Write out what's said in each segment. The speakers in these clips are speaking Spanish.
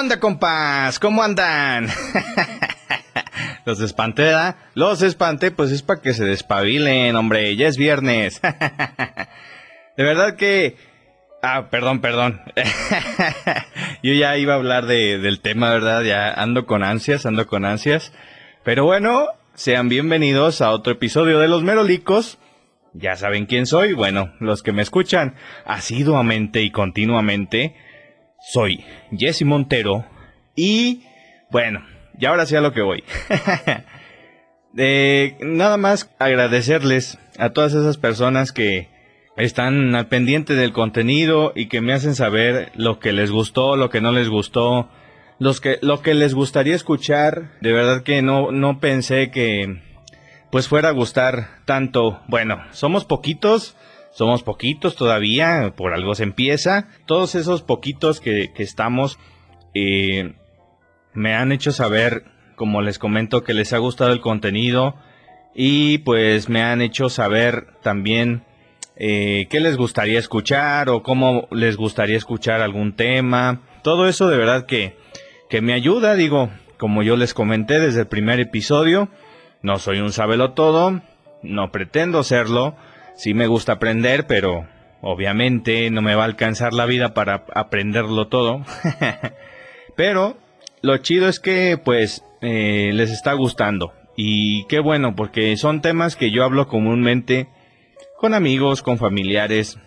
¿Qué onda, compas? ¿Cómo andan? Los espanté. Los espanté, pues es para que se despabilen, hombre. Ya es viernes. De verdad que... Ah, perdón, perdón. Yo ya iba a hablar de, del tema, ¿verdad? Ya ando con ansias, ando con ansias. Pero bueno, sean bienvenidos a otro episodio de Los Merolicos. Ya saben quién soy. Bueno, los que me escuchan asiduamente y continuamente, soy Jesse Montero. Y bueno, y ahora sí a lo que voy. Nada más agradecerles a todas esas personas que están al pendiente del contenido y que me hacen saber lo que les gustó, lo que no les gustó, los que, lo que les gustaría escuchar. De verdad que no, no pensé que pues fuera a gustar tanto. Bueno, somos poquitos, somos poquitos todavía, por algo se empieza. Todos esos poquitos que, que estamos eh, me han hecho saber, como les comento, que les ha gustado el contenido y pues me han hecho saber también eh, qué les gustaría escuchar o cómo les gustaría escuchar algún tema. Todo eso de verdad que, que me ayuda, digo, como yo les comenté desde el primer episodio, no soy un sabelo todo, no pretendo serlo, sí me gusta aprender, pero obviamente no me va a alcanzar la vida para aprenderlo todo. pero lo chido es que pues eh, les está gustando. Y qué bueno, porque son temas que yo hablo comúnmente con amigos, con familiares,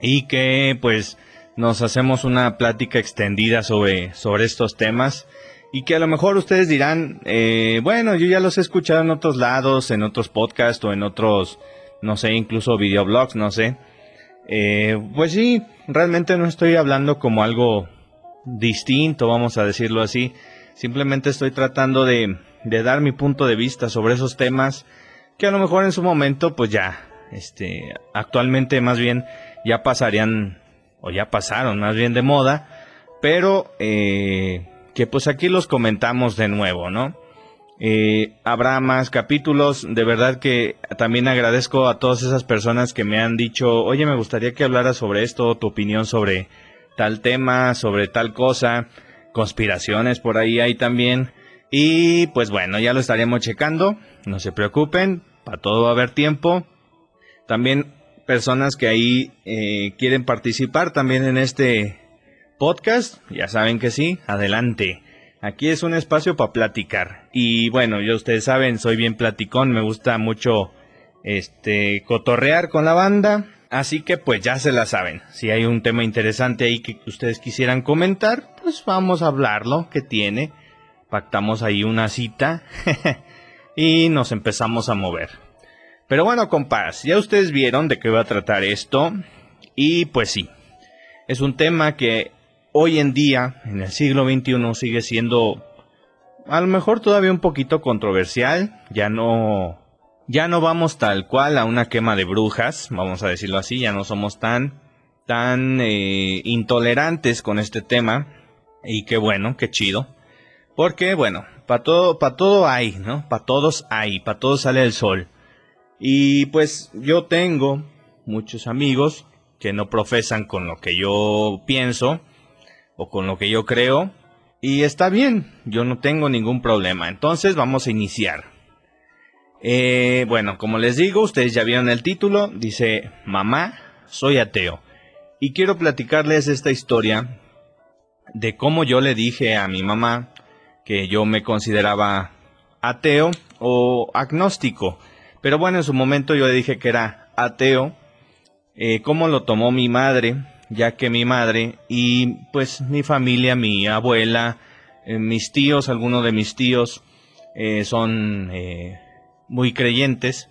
y que pues nos hacemos una plática extendida sobre, sobre estos temas. Y que a lo mejor ustedes dirán, eh, bueno, yo ya los he escuchado en otros lados, en otros podcasts o en otros, no sé, incluso videoblogs, no sé. Eh, pues sí, realmente no estoy hablando como algo distinto, vamos a decirlo así. Simplemente estoy tratando de, de dar mi punto de vista sobre esos temas que a lo mejor en su momento, pues ya, este, actualmente más bien ya pasarían, o ya pasaron más bien de moda, pero eh, que pues aquí los comentamos de nuevo, ¿no? Eh, habrá más capítulos, de verdad que también agradezco a todas esas personas que me han dicho, oye, me gustaría que hablara sobre esto, tu opinión sobre tal tema, sobre tal cosa, conspiraciones por ahí hay también. Y pues bueno, ya lo estaremos checando, no se preocupen, para todo va a haber tiempo. También personas que ahí eh, quieren participar también en este podcast, ya saben que sí, adelante. Aquí es un espacio para platicar. Y bueno, ya ustedes saben, soy bien platicón, me gusta mucho este cotorrear con la banda. Así que pues ya se la saben. Si hay un tema interesante ahí que ustedes quisieran comentar, pues vamos a hablarlo, que tiene. Pactamos ahí una cita y nos empezamos a mover. Pero bueno, compas, ya ustedes vieron de qué va a tratar esto. Y pues sí, es un tema que hoy en día, en el siglo XXI, sigue siendo a lo mejor todavía un poquito controversial. Ya no ya no vamos tal cual a una quema de brujas, vamos a decirlo así, ya no somos tan, tan eh, intolerantes con este tema. Y qué bueno, qué chido. Porque, bueno, para todo, para todo hay, ¿no? Para todos hay, para todos sale el sol. Y pues yo tengo muchos amigos que no profesan con lo que yo pienso o con lo que yo creo. Y está bien, yo no tengo ningún problema. Entonces vamos a iniciar. Eh, bueno, como les digo, ustedes ya vieron el título, dice, mamá, soy ateo. Y quiero platicarles esta historia de cómo yo le dije a mi mamá que yo me consideraba ateo o agnóstico. Pero bueno, en su momento yo le dije que era ateo. Eh, cómo lo tomó mi madre, ya que mi madre y pues mi familia, mi abuela, eh, mis tíos, algunos de mis tíos eh, son muy creyentes,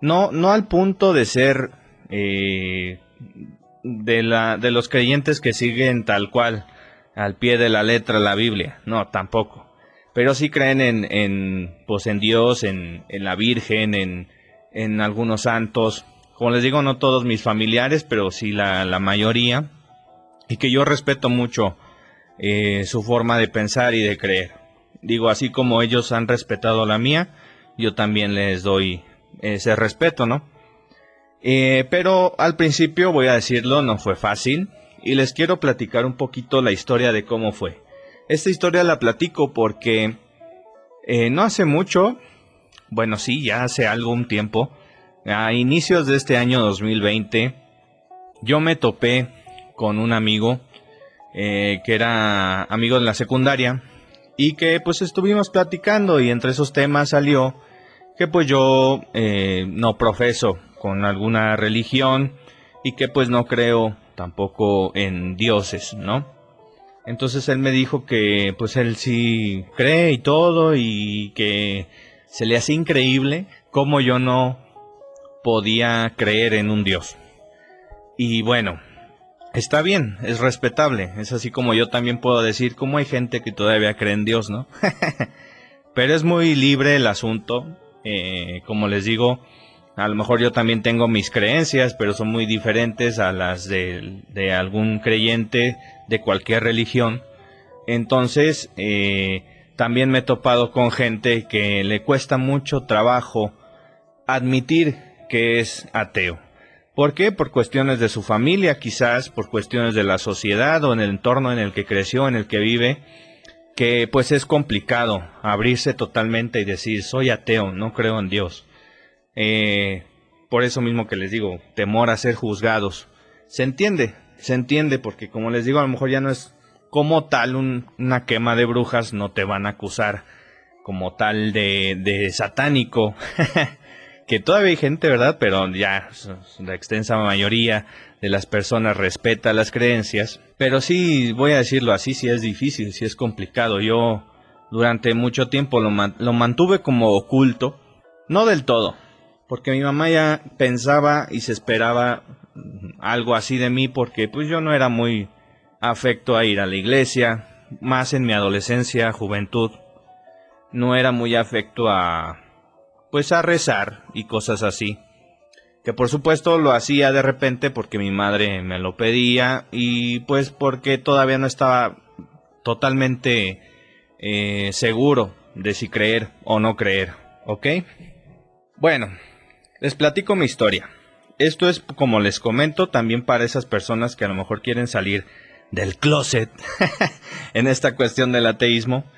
no, no al punto de ser eh, de, la, de los creyentes que siguen tal cual, al pie de la letra la Biblia, no, tampoco. Pero sí creen en, en, pues en Dios, en, en la Virgen, en, en algunos santos. Como les digo, no todos mis familiares, pero sí la, mayoría. Y que yo respeto mucho eh, su forma de pensar y de creer. Digo, así como ellos han respetado la mía, yo también les doy ese respeto, ¿no? Eh, pero al principio, voy a decirlo, no fue fácil y les quiero platicar un poquito la historia de cómo fue. Esta historia la platico porque eh, no hace mucho, bueno, sí, ya hace algún tiempo, a inicios de este año 2020, yo me topé con un amigo eh, que era amigo de la secundaria y que pues estuvimos platicando y entre esos temas salió que pues yo eh, no profeso con alguna religión y que pues no creo tampoco en dioses, ¿no? Entonces él me dijo que pues él sí cree y todo y que se le hace increíble cómo yo no podía creer en un dios. Y bueno, está bien, es respetable, es así como yo también puedo decir cómo hay gente que todavía cree en Dios, ¿no? Pero es muy libre el asunto, eh, como les digo, a lo mejor yo también tengo mis creencias, pero son muy diferentes a las de, algún creyente de cualquier religión. Entonces, eh, también me he topado con gente que le cuesta mucho trabajo admitir que es ateo. ¿Por qué? Por cuestiones de su familia, quizás por cuestiones de la sociedad o en el entorno en el que creció, en el que vive, que pues es complicado abrirse totalmente y decir soy ateo, no creo en Dios. Eh, por eso mismo que les digo, temor a ser juzgados. Se entiende, se entiende, porque como les digo, a lo mejor ya no es como tal una quema de brujas, no te van a acusar como tal de, de satánico. que todavía hay gente, ¿verdad? Pero ya la extensa mayoría de las personas respeta las creencias. Pero sí, voy a decirlo así, sí es difícil, sí es complicado. Yo durante mucho tiempo lo, lo mantuve como oculto. No del todo, porque mi mamá ya pensaba y se esperaba algo así de mí porque pues yo no era muy afecto a ir a la iglesia, más en mi adolescencia, juventud, no era muy afecto a pues a rezar y cosas así. Que por supuesto lo hacía de repente porque mi madre me lo pedía y pues porque todavía no estaba totalmente eh, seguro de si creer o no creer, ¿ok? Bueno, les platico mi historia. Esto es, como les comento, también para esas personas que a lo mejor quieren salir del closet en esta cuestión del ateísmo,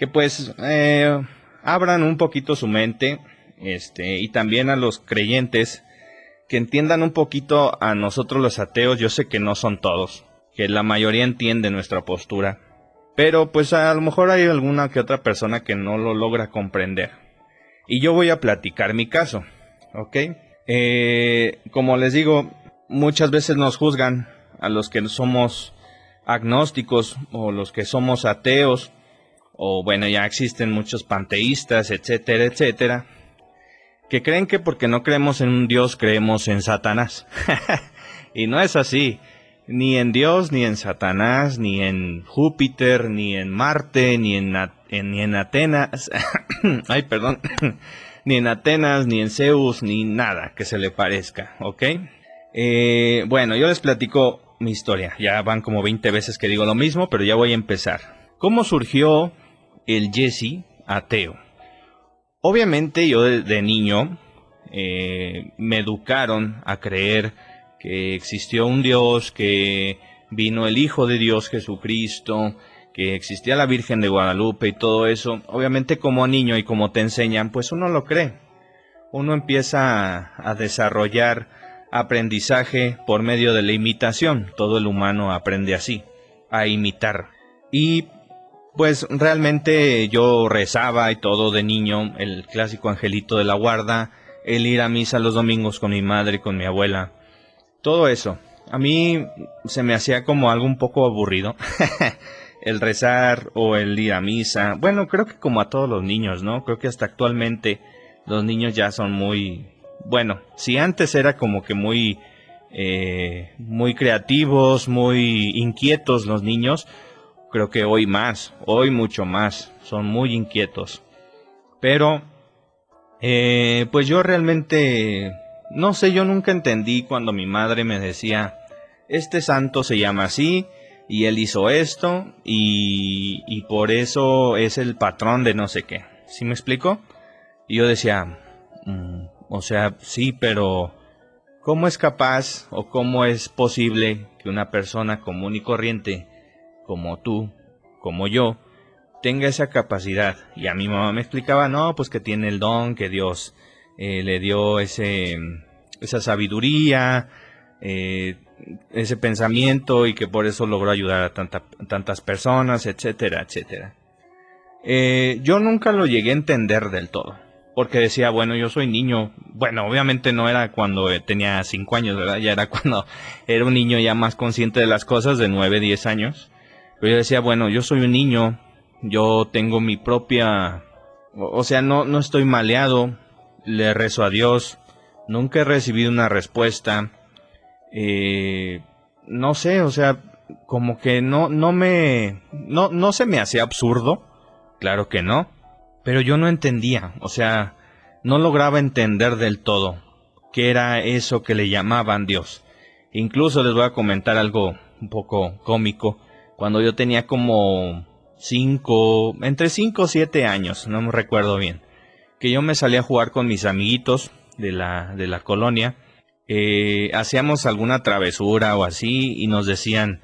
que pues eh, abran un poquito su mente, este, y también a los creyentes que entiendan un poquito a nosotros los ateos. Yo sé que no son todos, que la mayoría entiende nuestra postura, pero pues a lo mejor hay alguna que otra persona que no lo logra comprender. Y yo voy a platicar mi caso. ¿ok? Eh, como les digo, muchas veces nos juzgan a los que somos agnósticos o los que somos ateos, o bueno, ya existen muchos panteístas, etcétera, etcétera, que creen que porque no creemos en un Dios creemos en Satanás. y no es así. Ni en Dios, ni en Satanás, ni en Júpiter, ni en Marte, ni en, ni en Atenas. Ay, perdón ni en Atenas, ni en Zeus, ni nada que se le parezca, ¿ok? Eh, bueno, yo les platico mi historia. Ya van como 20 veces que digo lo mismo, pero ya voy a empezar. ¿Cómo surgió el Jesse ateo? Obviamente yo de, niño eh, me educaron a creer que existió un Dios, que vino el Hijo de Dios Jesucristo, que existía la Virgen de Guadalupe y todo eso, obviamente como niño y como te enseñan, pues uno lo cree. Uno empieza a, desarrollar aprendizaje por medio de la imitación. Todo el humano aprende así, a imitar. Y pues realmente yo rezaba y todo de niño, el clásico angelito de la guarda, el ir a misa los domingos con mi madre y con mi abuela. Todo eso. A mí se me hacía como algo un poco aburrido. el rezar o el ir a misa. Bueno, creo que como a todos los niños, ¿no? Creo que hasta actualmente los niños ya son muy... Bueno, si antes era como que muy... Eh, muy creativos, muy inquietos los niños, creo que hoy más, hoy mucho más, son muy inquietos. Pero, eh, pues yo realmente, no sé, yo nunca entendí cuando mi madre me decía, este santo se llama así, y él hizo esto y, y por eso es el patrón de no sé qué. ¿Sí me explico? Y yo decía, mm, o sea, sí, pero ¿cómo es capaz o cómo es posible que una persona común y corriente como tú, como yo, tenga esa capacidad. Y a mi mamá me explicaba, no, pues que tiene el don, que Dios eh, le dio ese, esa sabiduría, eh, ese pensamiento y que por eso logró ayudar a tantas personas, etcétera, etcétera. Eh, yo nunca lo llegué a entender del todo, porque decía, bueno, yo soy niño, bueno, obviamente no era cuando tenía 5 años, ¿verdad? Ya era cuando era un niño ya más consciente de las cosas, de 9, 10 años. Pero yo decía, bueno, yo soy un niño, yo tengo mi propia, o sea, no, no estoy maleado, le rezo a Dios, nunca he recibido una respuesta, eh, no sé, o sea, como que no, no me, no, no se me hacía absurdo, claro que no, pero yo no entendía, o sea, no lograba entender del todo qué era eso que le llamaban Dios. Incluso les voy a comentar algo un poco cómico. Cuando yo tenía como cinco, entre cinco o siete años, no me recuerdo bien, que yo me salía a jugar con mis amiguitos de la, de la colonia eh, hacíamos alguna travesura o así y nos decían,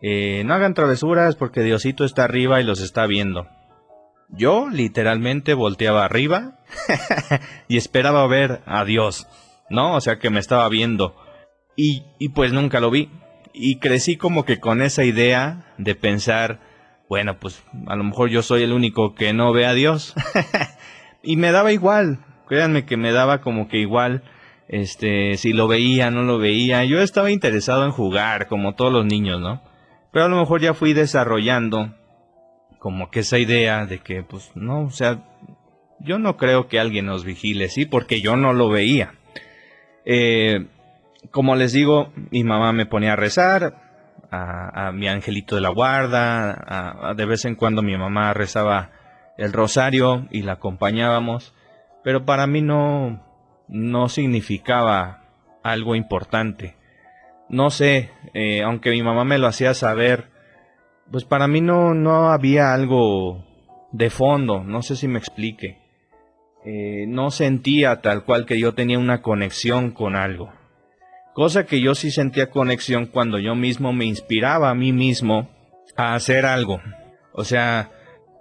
eh, no hagan travesuras porque Diosito está arriba y los está viendo. Yo literalmente volteaba arriba y esperaba ver a Dios, ¿no? O sea que me estaba viendo. Y, y pues nunca lo vi. Y crecí como que con esa idea de pensar, bueno, pues a lo mejor yo soy el único que no ve a Dios. y me daba igual, créanme que me daba como que igual este, si lo veía, no lo veía. Yo estaba interesado en jugar, como todos los niños, ¿no? Pero a lo mejor ya fui desarrollando como que esa idea de que, pues, no, o sea, yo no creo que alguien nos vigile, sí, porque yo no lo veía. Eh, como les digo, mi mamá me ponía a rezar, a, mi angelito de la guarda, de vez en cuando mi mamá rezaba el rosario y la acompañábamos, pero para mí no, no significaba algo importante. No sé, eh, aunque mi mamá me lo hacía saber, pues para mí no, no había algo de fondo, no sé si me explique. Eh, no sentía tal cual que yo tenía una conexión con algo. Cosa que yo sí sentía conexión cuando yo mismo me inspiraba a mí mismo a hacer algo. O sea,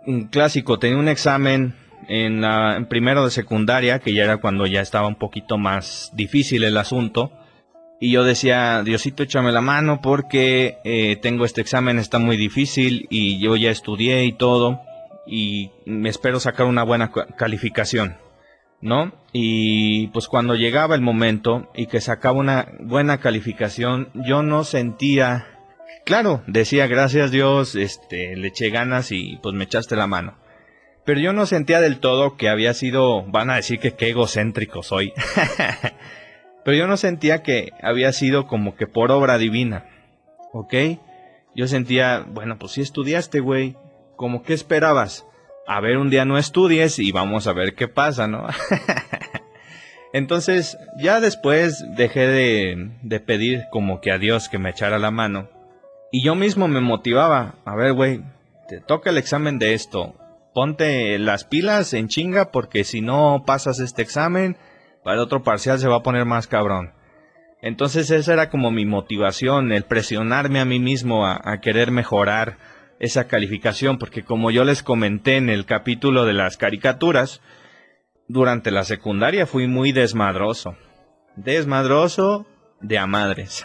un clásico, tenía un examen en, la, primero de secundaria, que ya era cuando ya estaba un poquito más difícil el asunto. Y yo decía, Diosito, échame la mano porque eh, tengo este examen, está muy difícil y yo ya estudié y todo y me espero sacar una buena calificación, ¿no? Y pues cuando llegaba el momento y que sacaba una buena calificación, yo no sentía, claro, decía gracias Dios, este, le eché ganas y pues me echaste la mano pero yo no sentía del todo que había sido, van a decir que qué egocéntrico soy, pero yo no sentía que había sido como que por obra divina, ¿ok? Yo sentía, bueno, pues si estudiaste, güey, como que esperabas? A ver, un día no estudies y vamos a ver qué pasa, ¿no? Entonces, ya después dejé de, pedir como que a Dios que me echara la mano. Y yo mismo me motivaba, a ver, güey, te toca el examen de esto, ponte las pilas en chinga porque si no pasas este examen, para el otro parcial se va a poner más cabrón. Entonces esa era como mi motivación, el presionarme a mí mismo a querer mejorar esa calificación, porque como yo les comenté en el capítulo de las caricaturas, durante la secundaria fui muy desmadroso. Desmadroso de a madres.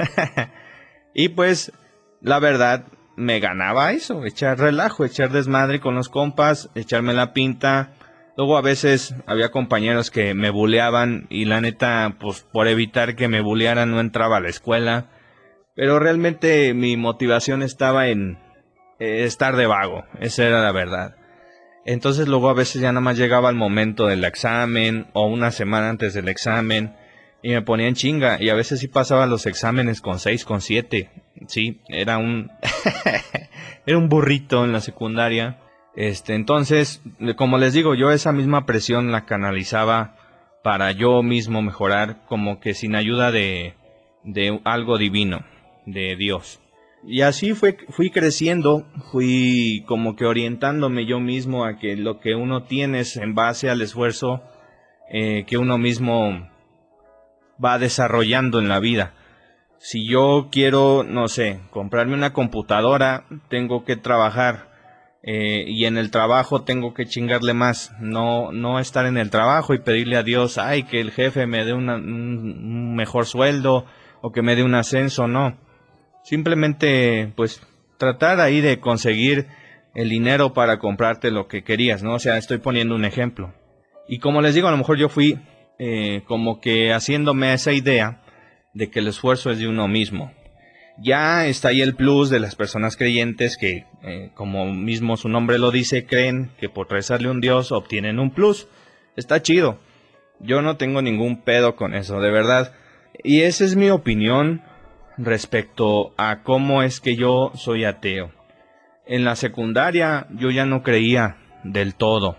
y pues, la verdad, me ganaba eso, echar relajo, echar desmadre con los compas, echarme la pinta. Luego a veces había compañeros que me buleaban y la neta, pues por evitar que me bulearan no entraba a la escuela. Pero realmente mi motivación estaba en eh, estar de vago, esa era la verdad. Entonces luego a veces ya nada más llegaba el momento del examen o una semana antes del examen y me ponía en chinga y a veces sí pasaba los exámenes con 6, con 7. Sí, era un era un burrito en la secundaria. Este, entonces, como les digo, yo esa misma presión la canalizaba para yo mismo mejorar como que sin ayuda de de algo divino, de Dios. Y así fue, fui creciendo, fui como que orientándome yo mismo a que lo que uno tiene es en base al esfuerzo eh, que uno mismo va desarrollando en la vida. Si yo quiero, no sé, comprarme una computadora, tengo que trabajar eh, y en el trabajo tengo que chingarle más, no, no estar en el trabajo y pedirle a Dios, ay, que el jefe me dé un mejor sueldo o que me dé un ascenso, no. Simplemente, pues, tratar ahí de conseguir el dinero para comprarte lo que querías, ¿no? O sea, estoy poniendo un ejemplo. Y como les digo, a lo mejor yo fui eh, como que haciéndome esa idea de que el esfuerzo es de uno mismo ya está ahí el plus de las personas creyentes que, eh, como mismo su nombre lo dice, creen que por rezarle un Dios obtienen un plus. Está chido. Yo no tengo ningún pedo con eso, de verdad. Y esa es mi opinión respecto a cómo es que yo soy ateo. En la secundaria yo ya no creía del todo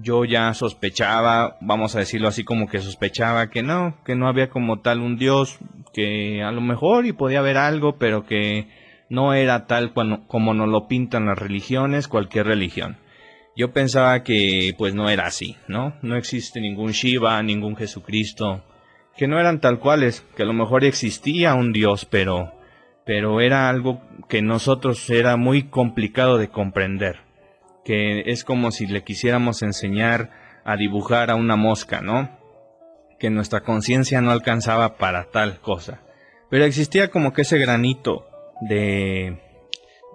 yo ya sospechaba, vamos a decirlo así como que sospechaba que no, que no había como tal un Dios, que a lo mejor y podía haber algo, pero que no era tal como nos lo pintan las religiones, cualquier religión. Yo pensaba que pues no era así, ¿no? No existe ningún Shiva, ningún Jesucristo, que no eran tal cuales, que a lo mejor existía un Dios, pero pero era algo que nosotros era muy complicado de comprender que es como si le quisiéramos enseñar a dibujar a una mosca, ¿no? Que nuestra conciencia no alcanzaba para tal cosa. Pero existía como que ese granito de...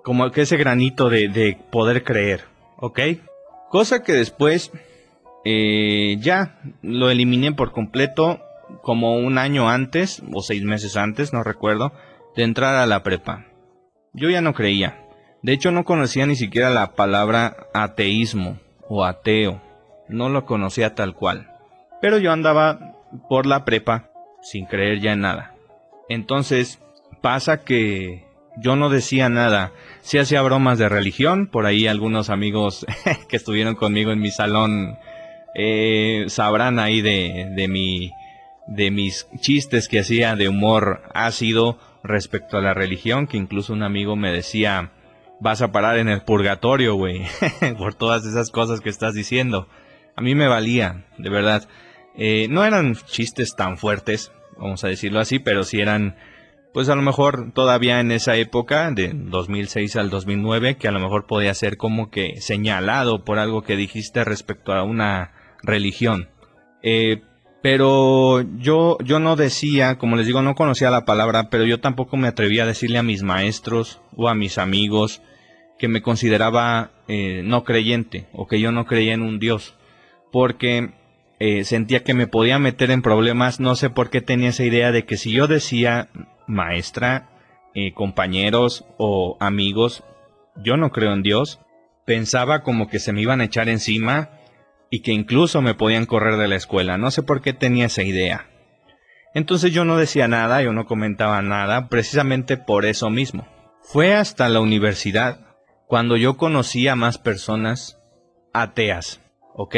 como que ese granito de, poder creer, ¿ok? Cosa que después eh, ya lo eliminé por completo como un año antes, o seis meses antes, no recuerdo, de entrar a la prepa. Yo ya no creía. De hecho, no conocía ni siquiera la palabra ateísmo o ateo. No lo conocía tal cual. Pero yo andaba por la prepa sin creer ya en nada. Entonces, pasa que yo no decía nada. Sí hacía bromas de religión. Por ahí algunos amigos que estuvieron conmigo en mi salón eh, sabrán ahí de, de, mi, de mis chistes que hacía de humor ácido respecto a la religión, que incluso un amigo me decía, vas a parar en el purgatorio, güey, por todas esas cosas que estás diciendo. A mí me valía, de verdad. Eh, no eran chistes tan fuertes, vamos a decirlo así, pero sí eran, pues a lo mejor todavía en esa época, de 2006 al 2009, que a lo mejor podía ser como que señalado por algo que dijiste respecto a una religión. Eh, pero yo, yo no decía, como les digo, no conocía la palabra, pero yo tampoco me atrevía a decirle a mis maestros o a mis amigos que me consideraba eh, no creyente o que yo no creía en un Dios, porque eh, sentía que me podía meter en problemas, no sé por qué tenía esa idea de que si yo decía maestra, eh, compañeros o amigos, yo no creo en Dios, pensaba como que se me iban a echar encima y que incluso me podían correr de la escuela, no sé por qué tenía esa idea. Entonces yo no decía nada, yo no comentaba nada, precisamente por eso mismo. Fue hasta la universidad cuando yo conocía a más personas ateas, ¿ok?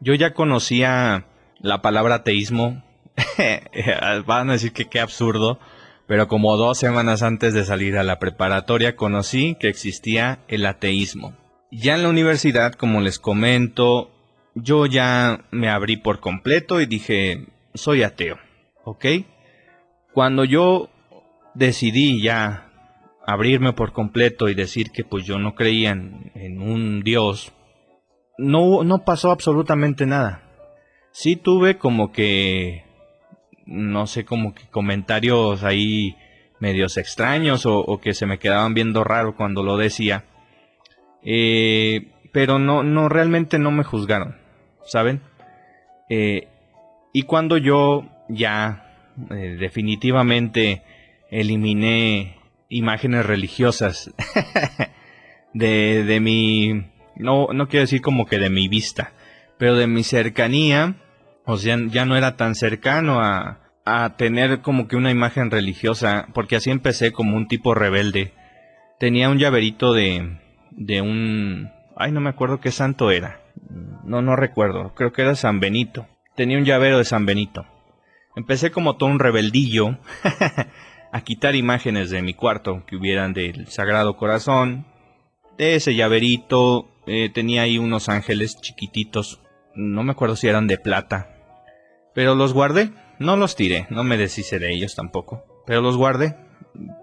Yo ya conocía la palabra ateísmo, van a decir que qué absurdo, pero como dos semanas antes de salir a la preparatoria conocí que existía el ateísmo. Ya en la universidad, como les comento, yo ya me abrí por completo y dije, soy ateo, ¿ok? Cuando yo decidí ya abrirme por completo y decir que pues yo no creía en, un Dios, no, no pasó absolutamente nada. Sí tuve como que, no sé, como que comentarios ahí medios extraños o, que se me quedaban viendo raro cuando lo decía. Eh, pero no, no, realmente no me juzgaron, ¿saben? Eh, y cuando yo ya eh, definitivamente eliminé imágenes religiosas de, de mi, no, no quiero decir como que de mi vista, pero de mi cercanía, o sea, ya no era tan cercano a, a tener como que una imagen religiosa, porque así empecé como un tipo rebelde. Tenía un llaverito de, de un, ay, no me acuerdo qué santo era. No, no recuerdo, creo que era San Benito. Tenía un llavero de San Benito. Empecé como todo un rebeldillo a quitar imágenes de mi cuarto que hubieran del Sagrado Corazón, de ese llaverito, eh, tenía ahí unos ángeles chiquititos, no me acuerdo si eran de plata, pero los guardé, no los tiré, no me deshice de ellos tampoco, pero los guardé.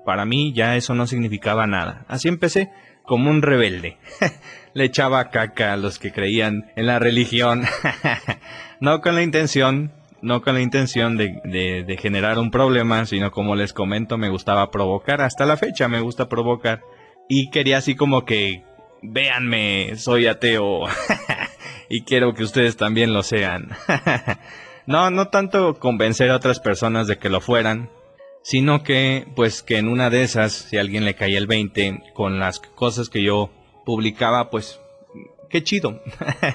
Para mí ya eso no significaba nada. Así empecé, como un rebelde. Le echaba caca a los que creían en la religión. no con la intención, no con la intención de, de, generar un problema, sino como les comento, me gustaba provocar. Hasta la fecha me gusta provocar. Y quería así como que, véanme, soy ateo. y quiero que ustedes también lo sean. no, no tanto convencer a otras personas de que lo fueran, sino que pues que en una de esas, si a alguien le caía el 20 con las cosas que yo publicaba, pues qué chido.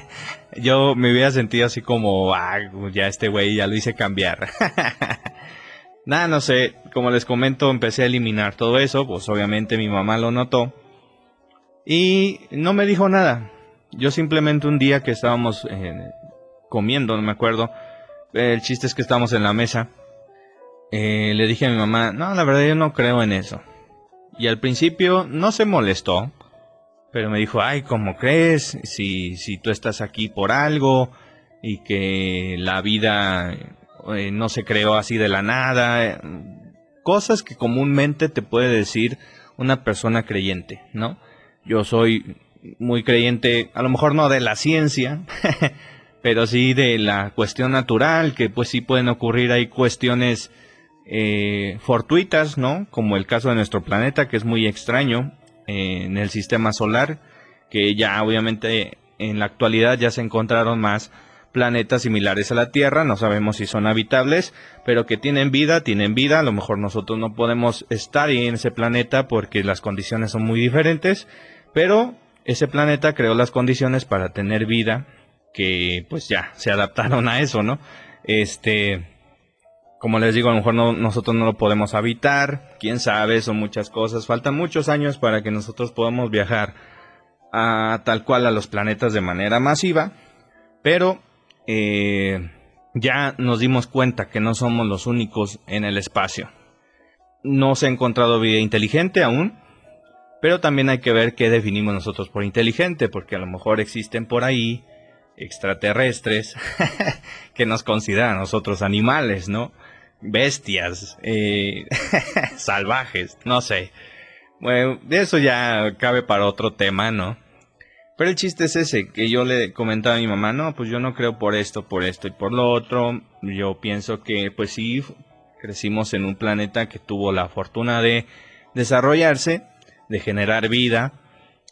yo me hubiera sentido así como, ah, ya este güey ya lo hice cambiar. Nada, no sé, como les comento, empecé a eliminar todo eso, pues obviamente mi mamá lo notó y no me dijo nada. Yo simplemente un día que estábamos eh, comiendo, no me acuerdo, el chiste es que estábamos en la mesa eh, le dije a mi mamá, no, la verdad yo no creo en eso. Y al principio no se molestó, pero me dijo, ay, ¿cómo crees? Si, si tú estás aquí por algo y que la vida eh, no se creó así de la nada. Cosas que comúnmente te puede decir una persona creyente, ¿no? Yo soy muy creyente, a lo mejor no de la ciencia, pero sí de la cuestión natural, que pues sí pueden ocurrir, hay cuestiones eh, fortuitas, ¿no? Como el caso de nuestro planeta, que es muy extraño eh, en el sistema solar, que ya obviamente en la actualidad ya se encontraron más planetas similares a la Tierra, no sabemos si son habitables, pero que tienen vida, tienen vida, a lo mejor nosotros no podemos estar en ese planeta porque las condiciones son muy diferentes, pero ese planeta creó las condiciones para tener vida que pues ya se adaptaron a eso, ¿no? Este, como les digo, a lo mejor nosotros no lo podemos habitar, quién sabe, son muchas cosas, faltan muchos años para que nosotros podamos viajar a tal cual a los planetas de manera masiva, pero eh, ya nos dimos cuenta que no somos los únicos en el espacio. No se ha encontrado vida inteligente aún, pero también hay que ver qué definimos nosotros por inteligente, porque a lo mejor existen por ahí extraterrestres que nos consideran nosotros animales, ¿no? Bestias, eh, salvajes, no sé. Bueno, eso ya cabe para otro tema, ¿no? Pero el chiste es ese, que yo le comentaba a mi mamá, no, pues yo no creo por esto, por esto y por lo otro. Yo pienso que, pues sí, crecimos en un planeta que tuvo la fortuna de desarrollarse, de generar vida,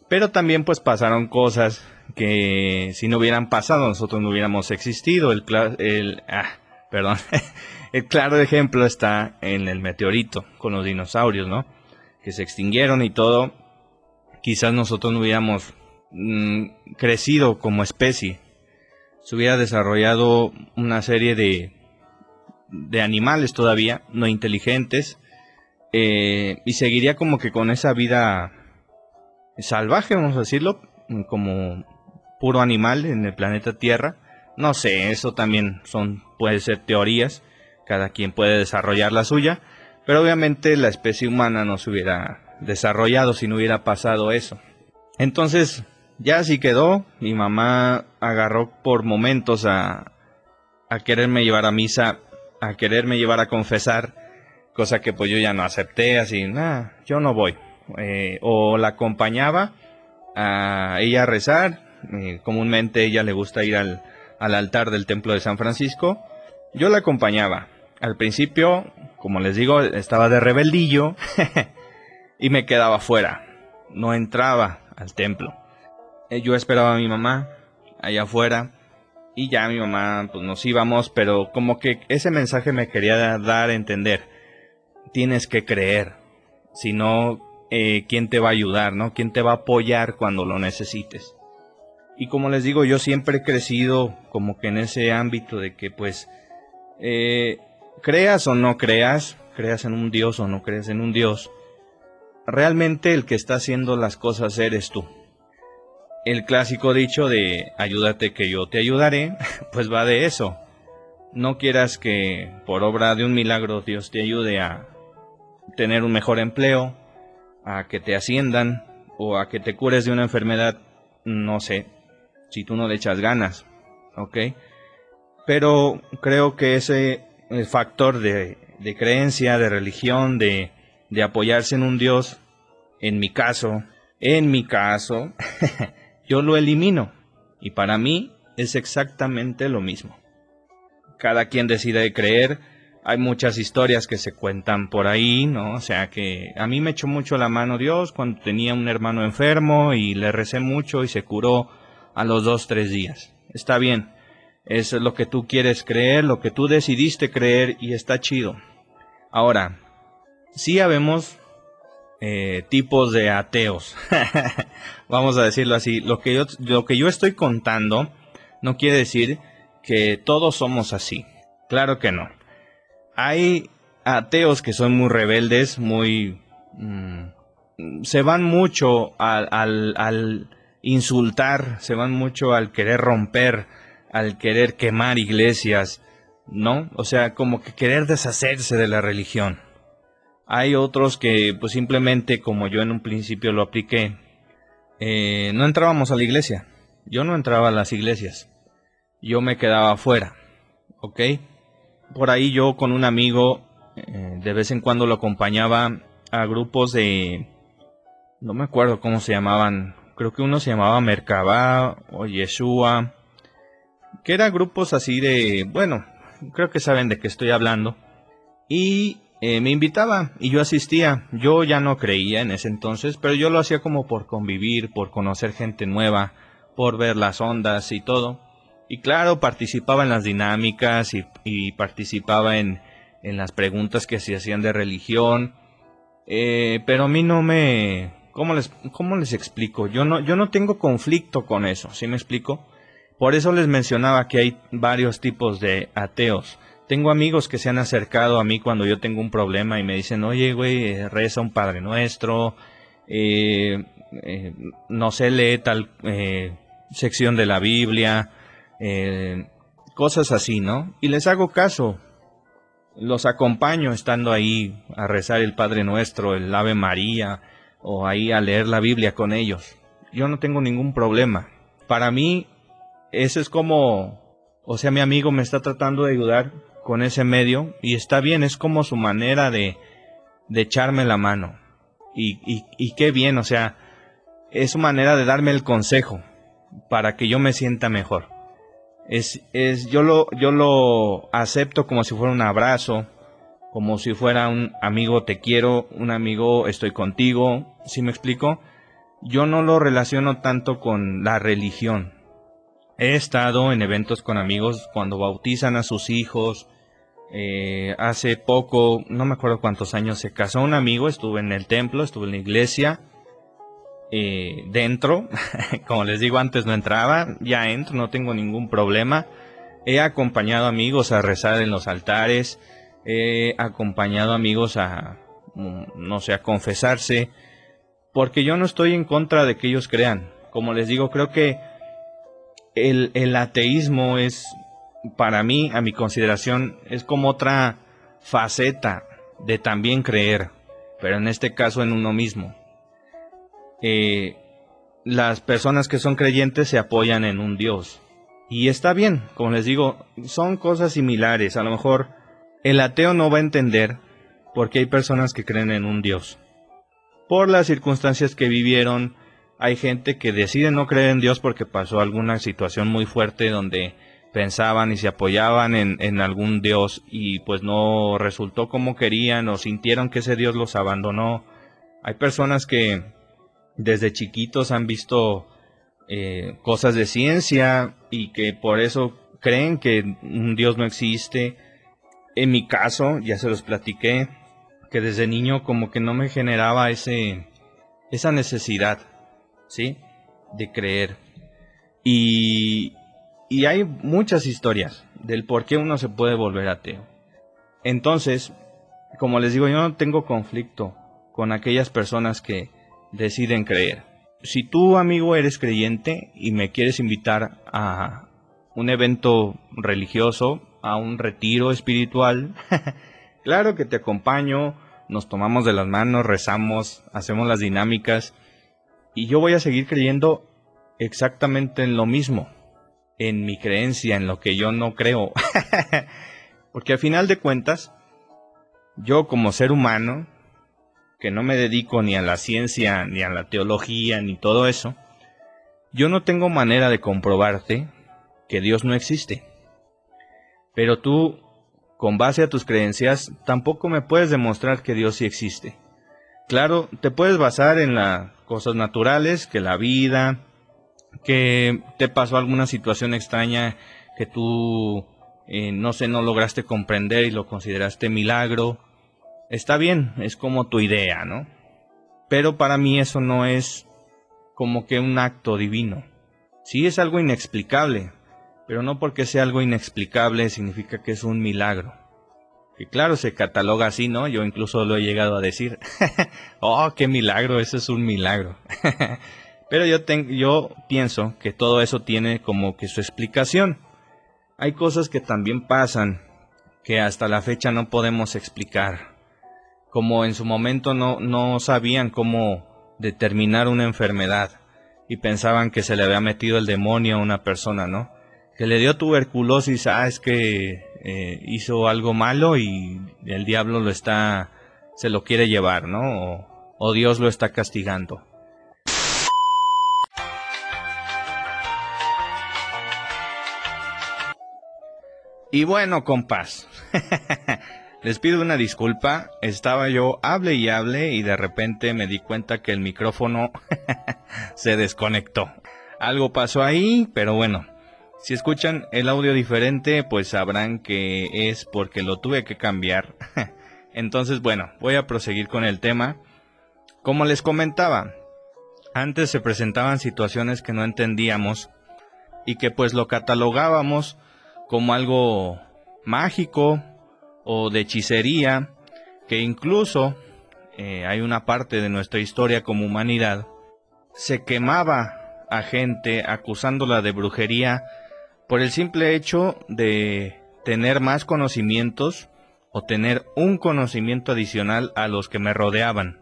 pero también pues pasaron cosas que si no hubieran pasado nosotros no hubiéramos existido. El, el ah, perdón. el claro ejemplo está en el meteorito con los dinosaurios, ¿no? Que se extinguieron y todo. Quizás nosotros no hubiéramos mm, crecido como especie. Se hubiera desarrollado una serie de, de animales todavía, no inteligentes, eh, y seguiría como que con esa vida salvaje, vamos a decirlo, como puro animal en el planeta Tierra. No sé, eso también son, puede ser teorías, cada quien puede desarrollar la suya, pero obviamente la especie humana no se hubiera desarrollado si no hubiera pasado eso. Entonces, ya así quedó, mi mamá agarró por momentos a, a quererme llevar a misa, a quererme llevar a confesar, cosa que pues yo ya no acepté, así, nada, yo no voy. Eh, o la acompañaba a ella a rezar, eh, comúnmente ella le gusta ir al, al altar del templo de San Francisco. Yo la acompañaba. Al principio, como les digo, estaba de rebeldillo y me quedaba fuera. No entraba al templo. Eh, yo esperaba a mi mamá allá afuera y ya mi mamá pues nos íbamos, pero como que ese mensaje me quería dar a entender. Tienes que creer. Si no, eh, ¿quién te va a ayudar, no? ¿Quién te va a apoyar cuando lo necesites? Y como les digo, yo siempre he crecido como que en ese ámbito de que pues eh, creas o no creas, creas en un Dios o no creas en un Dios, realmente el que está haciendo las cosas eres tú. El clásico dicho de ayúdate que yo te ayudaré, pues va de eso. No quieras que por obra de un milagro Dios te ayude a tener un mejor empleo, a que te asciendan o a que te cures de una enfermedad, no sé, si tú no le echas ganas, ¿ok? Pero creo que ese factor de, creencia, de religión, de, apoyarse en un Dios, en mi caso, En mi caso, yo lo elimino. Y para mí es exactamente lo mismo. Cada quien decide creer. Hay muchas historias que se cuentan por ahí, ¿no? O sea que a mí me echó mucho la mano Dios cuando tenía un hermano enfermo y le recé mucho y se curó a los dos, tres días. Está bien. Es lo que tú quieres creer, lo que tú decidiste creer y está chido. Ahora, sí habemos eh, tipos de ateos. Vamos a decirlo así. Lo que, yo, lo que yo estoy contando no quiere decir que todos somos así. Claro que no. Hay ateos que son muy rebeldes, muy... Mm, se van mucho al, insultar, se van mucho al querer romper, al querer quemar iglesias, ¿no? O sea, como que querer deshacerse de la religión. Hay otros que pues simplemente como yo en un principio lo apliqué, eh, no entrábamos a la iglesia. Yo no entraba a las iglesias. Yo me quedaba afuera. ¿Ok? Por ahí yo con un amigo eh, de vez en cuando lo acompañaba a grupos de... No me acuerdo cómo se llamaban. Creo que uno se llamaba Merkabah o Yeshua. Que eran grupos así de... Bueno, creo que saben de qué estoy hablando. Y eh, me invitaba y yo asistía. Yo ya no creía en ese entonces, pero yo lo hacía como por convivir, por conocer gente nueva, por ver las ondas y todo. Y claro, participaba en las dinámicas y, participaba en, en, las preguntas que se hacían de religión. Eh, pero a mí no me... ¿Cómo les, ¿Cómo les explico? Yo no, yo no tengo conflicto con eso, ¿sí me explico? Por eso les mencionaba que hay varios tipos de ateos. Tengo amigos que se han acercado a mí cuando yo tengo un problema y me dicen, oye, güey, eh, reza un Padre Nuestro, eh, eh, no sé, lee tal sección de la Biblia, cosas así, ¿no? Y les hago caso, los acompaño estando ahí a rezar el Padre Nuestro, el Ave María, o ahí a leer la Biblia con ellos. Yo no tengo ningún problema. Para mí, eso es como, o sea, mi amigo me está tratando de ayudar con ese medio y está bien, es como su manera de, de echarme la mano. Y, y, y qué bien, o sea, es su manera de darme el consejo para que yo me sienta mejor. Es, es, yo lo, yo lo acepto como si fuera un abrazo, como si fuera un amigo te quiero, un amigo estoy contigo, ¿sí me explico? Yo no lo relaciono tanto con la religión. He estado en eventos con amigos cuando bautizan a sus hijos, eh, hace poco, no me acuerdo cuántos años, se casó un amigo, estuve en el templo, estuve en la iglesia, eh, dentro, como les digo antes no entraba, ya entro, no tengo ningún problema. He acompañado amigos a rezar en los altares, he acompañado amigos a, mm, no sé, a confesarse, porque yo no estoy en contra de que ellos crean. Como les digo, creo que el, ateísmo es para mí, a mi consideración, es como otra faceta de también creer, pero en este caso en uno mismo. Eh, las personas que son creyentes se apoyan en un Dios. Y está bien, como les digo, son cosas similares. A lo mejor el ateo no va a entender porque hay personas que creen en un Dios. Por las circunstancias que vivieron, hay gente que decide no creer en Dios porque pasó alguna situación muy fuerte donde pensaban y se apoyaban en, algún dios y pues no resultó como querían o sintieron que ese dios los abandonó. Hay personas que desde chiquitos han visto eh, cosas de ciencia y que por eso creen que un dios no existe. En mi caso, ya se los platiqué, que desde niño como que no me generaba ese, esa necesidad, ¿sí? De creer. Y, y hay muchas historias del por qué uno se puede volver ateo. Entonces, como les digo, yo no tengo conflicto con aquellas personas que deciden creer. Si tú, amigo, eres creyente y me quieres invitar a un evento religioso, a un retiro espiritual, claro que te acompaño, nos tomamos de las manos, rezamos, hacemos las dinámicas y yo voy a seguir creyendo exactamente en lo mismo en mi creencia, en lo que yo no creo. Porque al final de cuentas, yo como ser humano, que no me dedico ni a la ciencia, ni a la teología, ni todo eso, yo no tengo manera de comprobarte que Dios no existe. Pero tú, con base a tus creencias, tampoco me puedes demostrar que Dios sí existe. Claro, te puedes basar en las cosas naturales, que la vida, que te pasó alguna situación extraña que tú, eh, no sé, no lograste comprender y lo consideraste milagro. Está bien, es como tu idea, ¿no? Pero para mí eso no es como que un acto divino. Sí es algo inexplicable, pero no porque sea algo inexplicable significa que es un milagro. Y claro, se cataloga así, ¿no? Yo incluso lo he llegado a decir. oh, qué milagro, eso es un milagro. pero yo, yo pienso que todo eso tiene como que su explicación. Hay cosas que también pasan que hasta la fecha no podemos explicar. Como en su momento no, no sabían cómo determinar una enfermedad y pensaban que se le había metido el demonio a una persona, ¿no? Que le dio tuberculosis, ah, es que eh, hizo algo malo y el diablo lo está, se lo quiere llevar, ¿no? O, o Dios lo está castigando. Y bueno, compás. Les pido una disculpa, estaba yo hable y hable y de repente me di cuenta que el micrófono se desconectó. Algo pasó ahí, pero bueno, si escuchan el audio diferente, pues sabrán que es porque lo tuve que cambiar. Entonces, bueno, voy a proseguir con el tema. Como les comentaba, antes se presentaban situaciones que no entendíamos y que pues lo catalogábamos como algo mágico, o de hechicería, que incluso eh, hay una parte de nuestra historia como humanidad, se quemaba a gente acusándola de brujería por el simple hecho de tener más conocimientos o tener un conocimiento adicional a los que me rodeaban.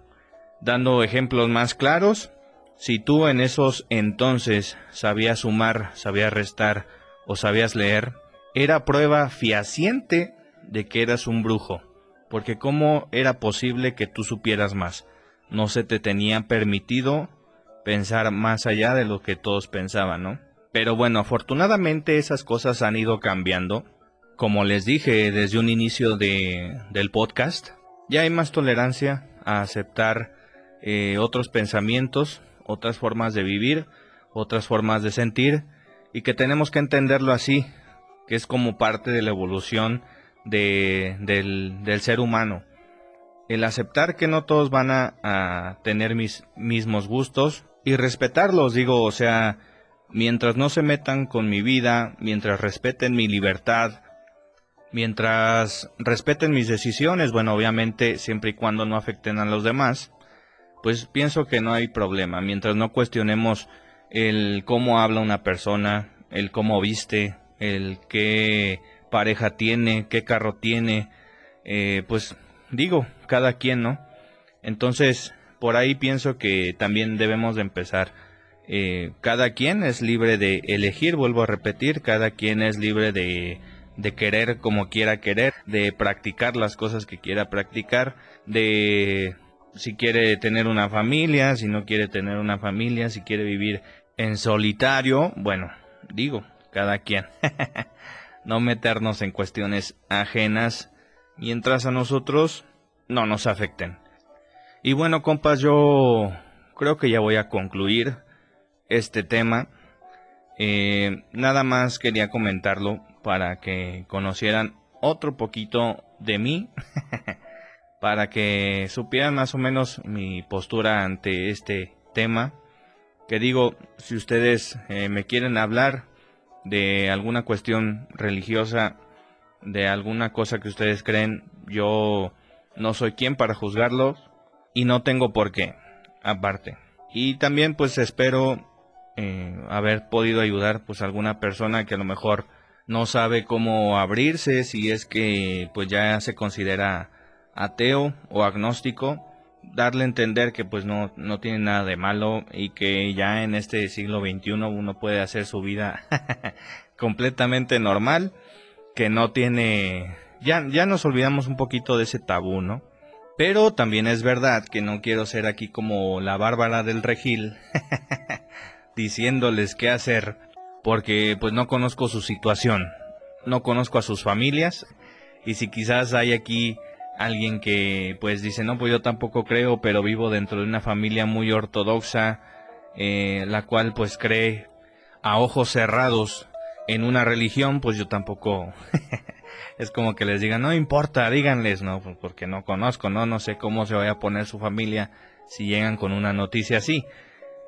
Dando ejemplos más claros, si tú en esos entonces sabías sumar, sabías restar o sabías leer, era prueba fehaciente de que eras un brujo, porque cómo era posible que tú supieras más. No se te tenía permitido pensar más allá de lo que todos pensaban, ¿no? Pero bueno, afortunadamente esas cosas han ido cambiando. Como les dije desde un inicio de, del podcast, ya hay más tolerancia a aceptar eh, otros pensamientos, otras formas de vivir, otras formas de sentir, y que tenemos que entenderlo así, que es como parte de la evolución del, ser humano. El aceptar que no todos van a, tener mis mismos gustos y respetarlos, digo, o sea, mientras no se metan con mi vida, mientras respeten mi libertad, mientras respeten mis decisiones, bueno, obviamente siempre y cuando no afecten a los demás, pues pienso que no hay problema, mientras no cuestionemos el cómo habla una persona, el cómo viste, el qué pareja tiene, qué carro tiene, eh, pues digo, cada quien, ¿no? Entonces, por ahí pienso que también debemos de empezar. Eh, cada quien es libre de elegir, vuelvo a repetir, cada quien es libre de, de querer como quiera querer, de practicar las cosas que quiera practicar, de si quiere tener una familia, si no quiere tener una familia, si quiere vivir en solitario, bueno, digo, cada quien. no meternos en cuestiones ajenas mientras a nosotros no nos afecten. Y bueno, compas, yo creo que ya voy a concluir este tema. Eh, nada más quería comentarlo para que conocieran otro poquito de mí, para que supieran más o menos mi postura ante este tema. Que digo, si ustedes eh, me quieren hablar, de alguna cuestión religiosa, de alguna cosa que ustedes creen, yo no soy quien para juzgarlos y no tengo por qué, aparte. Y también pues espero eh, haber podido ayudar pues a alguna persona que a lo mejor no sabe cómo abrirse, si es que pues ya se considera ateo o agnóstico darle a entender que pues no, no tiene nada de malo y que ya en este siglo XXI uno puede hacer su vida completamente normal, que no tiene... Ya, ya nos olvidamos un poquito de ese tabú, ¿no? Pero también es verdad que no quiero ser aquí como la bárbara del regil diciéndoles qué hacer porque pues no conozco su situación, no conozco a sus familias y si quizás hay aquí alguien que pues dice no pues yo tampoco creo pero vivo dentro de una familia muy ortodoxa eh, la cual pues cree a ojos cerrados en una religión pues yo tampoco es como que les digan, no importa, díganles, no, pues, porque no conozco, no, no sé cómo se vaya a poner su familia si llegan con una noticia así.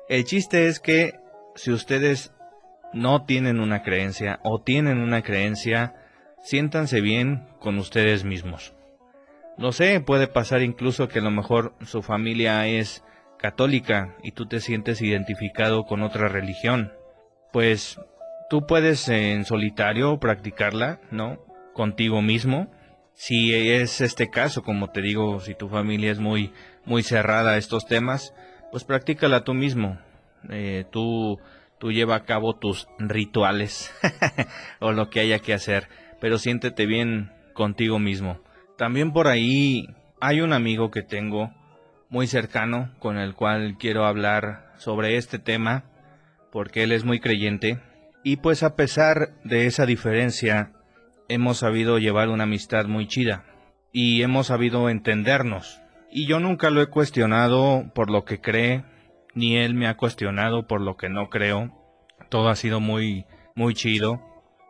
El chiste es que si ustedes no tienen una creencia o tienen una creencia, siéntanse bien con ustedes mismos. No sé, puede pasar incluso que a lo mejor su familia es católica y tú te sientes identificado con otra religión. Pues tú puedes en solitario practicarla, ¿no? contigo mismo. Si es este caso, como te digo, si tu familia es muy, muy cerrada a estos temas, pues practícala tú mismo. Eh, tú, tú lleva a cabo tus rituales o lo que haya que hacer, pero siéntete bien contigo mismo. También por ahí hay un amigo que tengo muy cercano con el cual quiero hablar sobre este tema porque él es muy creyente y pues a pesar de esa diferencia hemos sabido llevar una amistad muy chida y hemos sabido entendernos. Y yo nunca lo he cuestionado por lo que cree, ni él me ha cuestionado por lo que no creo. Todo ha sido muy, muy chido.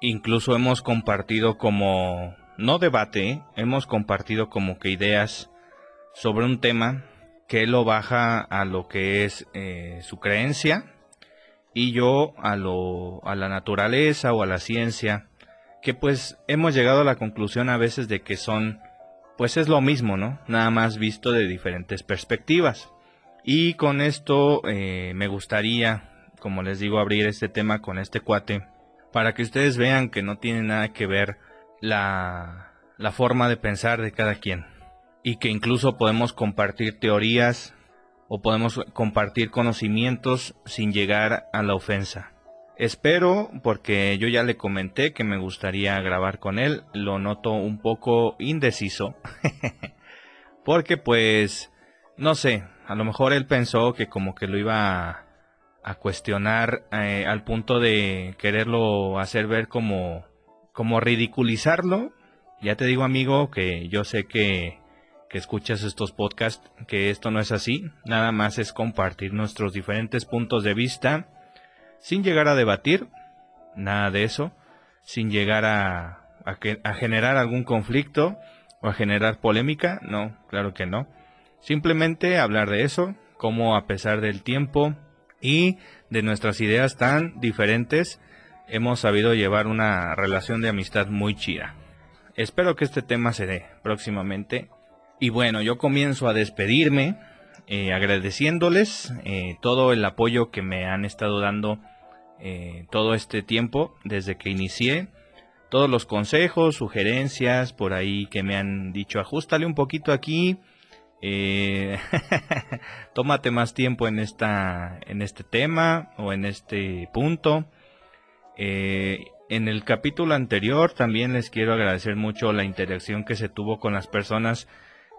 Incluso hemos compartido como, no debate, hemos compartido como que ideas sobre un tema que él lo baja a lo que es eh, su creencia y yo a lo a la naturaleza o a la ciencia que pues hemos llegado a la conclusión a veces de que son, pues es lo mismo, ¿no? Nada más visto de diferentes perspectivas. Y con esto eh, me gustaría, como les digo, abrir este tema con este cuate, para que ustedes vean que no tiene nada que ver la, la forma de pensar de cada quien. Y que incluso podemos compartir teorías o podemos compartir conocimientos sin llegar a la ofensa. Espero, porque yo ya le comenté que me gustaría grabar con él, lo noto un poco indeciso, porque pues, no sé, a lo mejor él pensó que como que lo iba a, cuestionar eh, al punto de quererlo hacer ver como, como ridiculizarlo. Ya te digo amigo que yo sé que, que escuchas estos podcasts, que esto no es así, nada más es compartir nuestros diferentes puntos de vista sin llegar a debatir, nada de eso, sin llegar a, generar algún conflicto o a generar polémica, no, claro que no. Simplemente hablar de eso, como a pesar del tiempo y de nuestras ideas tan diferentes, hemos sabido llevar una relación de amistad muy chida. Espero que este tema se dé próximamente. Y bueno, yo comienzo a despedirme eh, agradeciéndoles eh, todo el apoyo que me han estado dando eh, todo este tiempo desde que inicié. Todos los consejos, sugerencias por ahí que me han dicho, ajustale un poquito aquí, tómate más tiempo en esta, en este tema o en este punto. en el capítulo anterior también les quiero agradecer mucho la interacción que se tuvo con las personas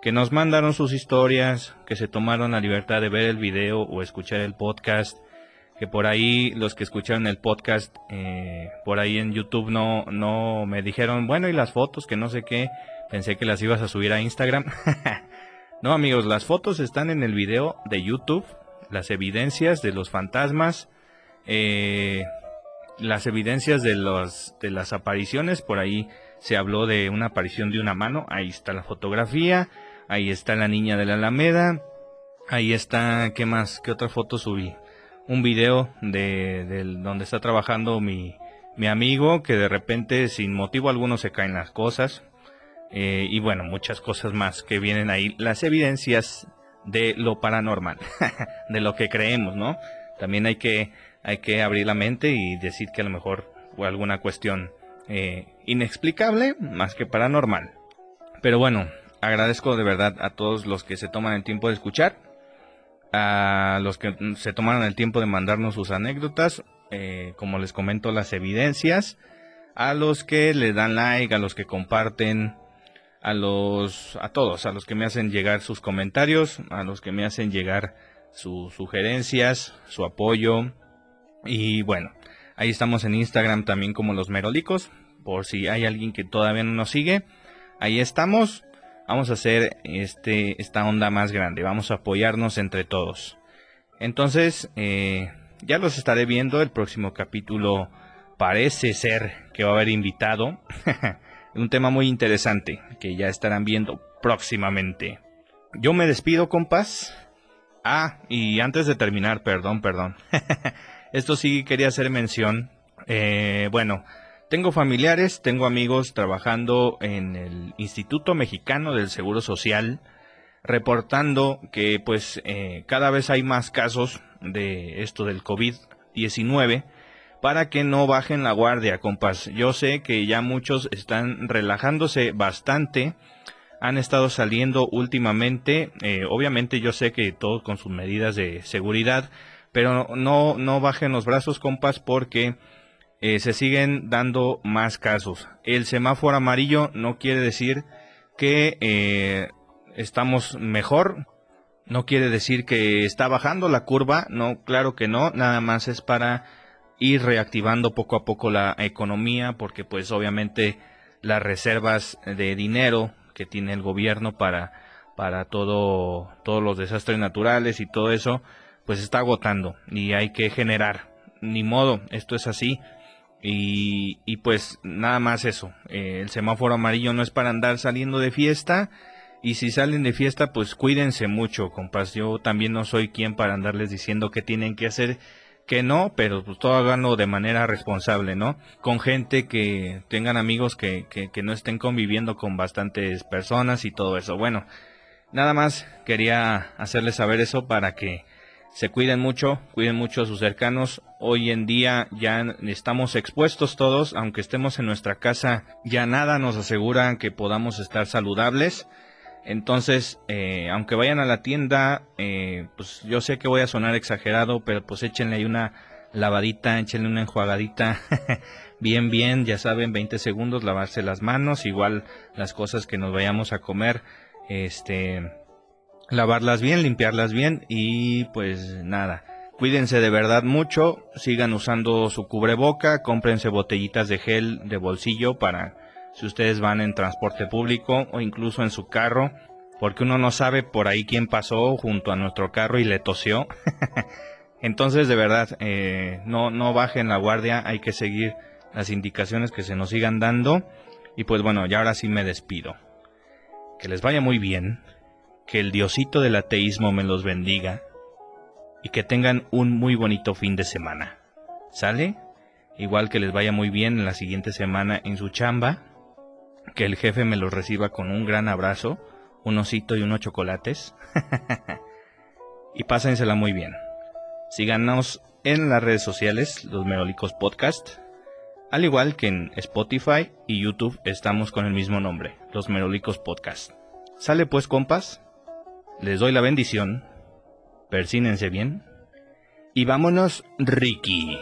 que nos mandaron sus historias, que se tomaron la libertad de ver el video o escuchar el podcast, que por ahí los que escucharon el podcast, eh, por ahí en YouTube no, no me dijeron, bueno, y las fotos, que no sé qué, pensé que las ibas a subir a Instagram. no amigos, las fotos están en el video de YouTube, las evidencias de los fantasmas, eh, las evidencias de, los, de las apariciones, por ahí se habló de una aparición de una mano, ahí está la fotografía, Ahí está la niña de la Alameda. Ahí está, ¿qué más? ¿Qué otra foto subí? Un video de, donde está trabajando mi, mi amigo que de repente sin motivo alguno se caen las cosas. Eh, y bueno, muchas cosas más que vienen ahí. Las evidencias de lo paranormal, de lo que creemos, ¿no? También hay que, hay que abrir la mente y decir que a lo mejor fue alguna cuestión eh, inexplicable más que paranormal. Pero bueno, agradezco de verdad a todos los que se toman el tiempo de escuchar, a los que se tomaron el tiempo de mandarnos sus anécdotas, eh, como les comento las evidencias, a los que le dan like, a los que comparten, a los a todos, a los que me hacen llegar sus comentarios, a los que me hacen llegar sus sugerencias, su apoyo y bueno, ahí estamos en Instagram también como los Merolicos, por si hay alguien que todavía no nos sigue, ahí estamos. Vamos a hacer este esta onda más grande, vamos a apoyarnos entre todos. Entonces, eh, ya los estaré viendo. El próximo capítulo parece ser que va a haber invitado. Un tema muy interesante que ya estarán viendo próximamente. Yo me despido, compas. Ah, y antes de terminar, perdón, perdón. Esto sí quería hacer mención. Eh, bueno, tengo familiares, tengo amigos trabajando en el Instituto Mexicano del Seguro Social, reportando que pues eh, cada vez hay más casos de esto del COVID-19 para que no bajen la guardia, compas. Yo sé que ya muchos están relajándose bastante, han estado saliendo últimamente, eh, obviamente yo sé que todos con sus medidas de seguridad, pero no, no bajen los brazos, compas, porque eh, se siguen dando más casos. El semáforo amarillo no quiere decir que eh, estamos mejor, no quiere decir que está bajando la curva, no, claro que no, nada más es para ir reactivando poco a poco la economía porque pues obviamente las reservas de dinero que tiene el gobierno para para todo todos los desastres naturales y todo eso pues está agotando y hay que generar ni modo esto es así y, y pues nada más eso eh, el semáforo amarillo no es para andar saliendo de fiesta y si salen de fiesta pues cuídense mucho compas yo también no soy quien para andarles diciendo qué tienen que hacer que no, pero pues todo háganlo de manera responsable, ¿no? Con gente que tengan amigos que, que, que no estén conviviendo con bastantes personas y todo eso. Bueno, nada más quería hacerles saber eso para que se cuiden mucho, cuiden mucho a sus cercanos. Hoy en día ya estamos expuestos todos, aunque estemos en nuestra casa, ya nada nos asegura que podamos estar saludables. Entonces, eh, aunque vayan a la tienda, eh, pues yo sé que voy a sonar exagerado, pero pues échenle ahí una lavadita, échenle una enjuagadita, bien, bien, ya saben, 20 segundos, lavarse las manos, igual las cosas que nos vayamos a comer, este, lavarlas bien, limpiarlas bien y pues nada. Cuídense de verdad mucho, sigan usando su cubreboca, cómprense botellitas de gel de bolsillo para si ustedes van en transporte público o incluso en su carro, porque uno no sabe por ahí quién pasó junto a nuestro carro y le tosió. Entonces, de verdad, eh, no, no bajen la guardia, hay que seguir las indicaciones que se nos sigan dando. Y pues bueno, ya ahora sí me despido. Que les vaya muy bien, que el diosito del ateísmo me los bendiga y que tengan un muy bonito fin de semana. ¿Sale? Igual que les vaya muy bien en la siguiente semana en su chamba que el jefe me los reciba con un gran abrazo, un osito y unos chocolates. y pásensela muy bien. Síganos en las redes sociales, los Merolicos Podcast. Al igual que en Spotify y YouTube estamos con el mismo nombre, los Merolicos Podcast. Sale pues compas, les doy la bendición, persínense bien y vámonos Ricky.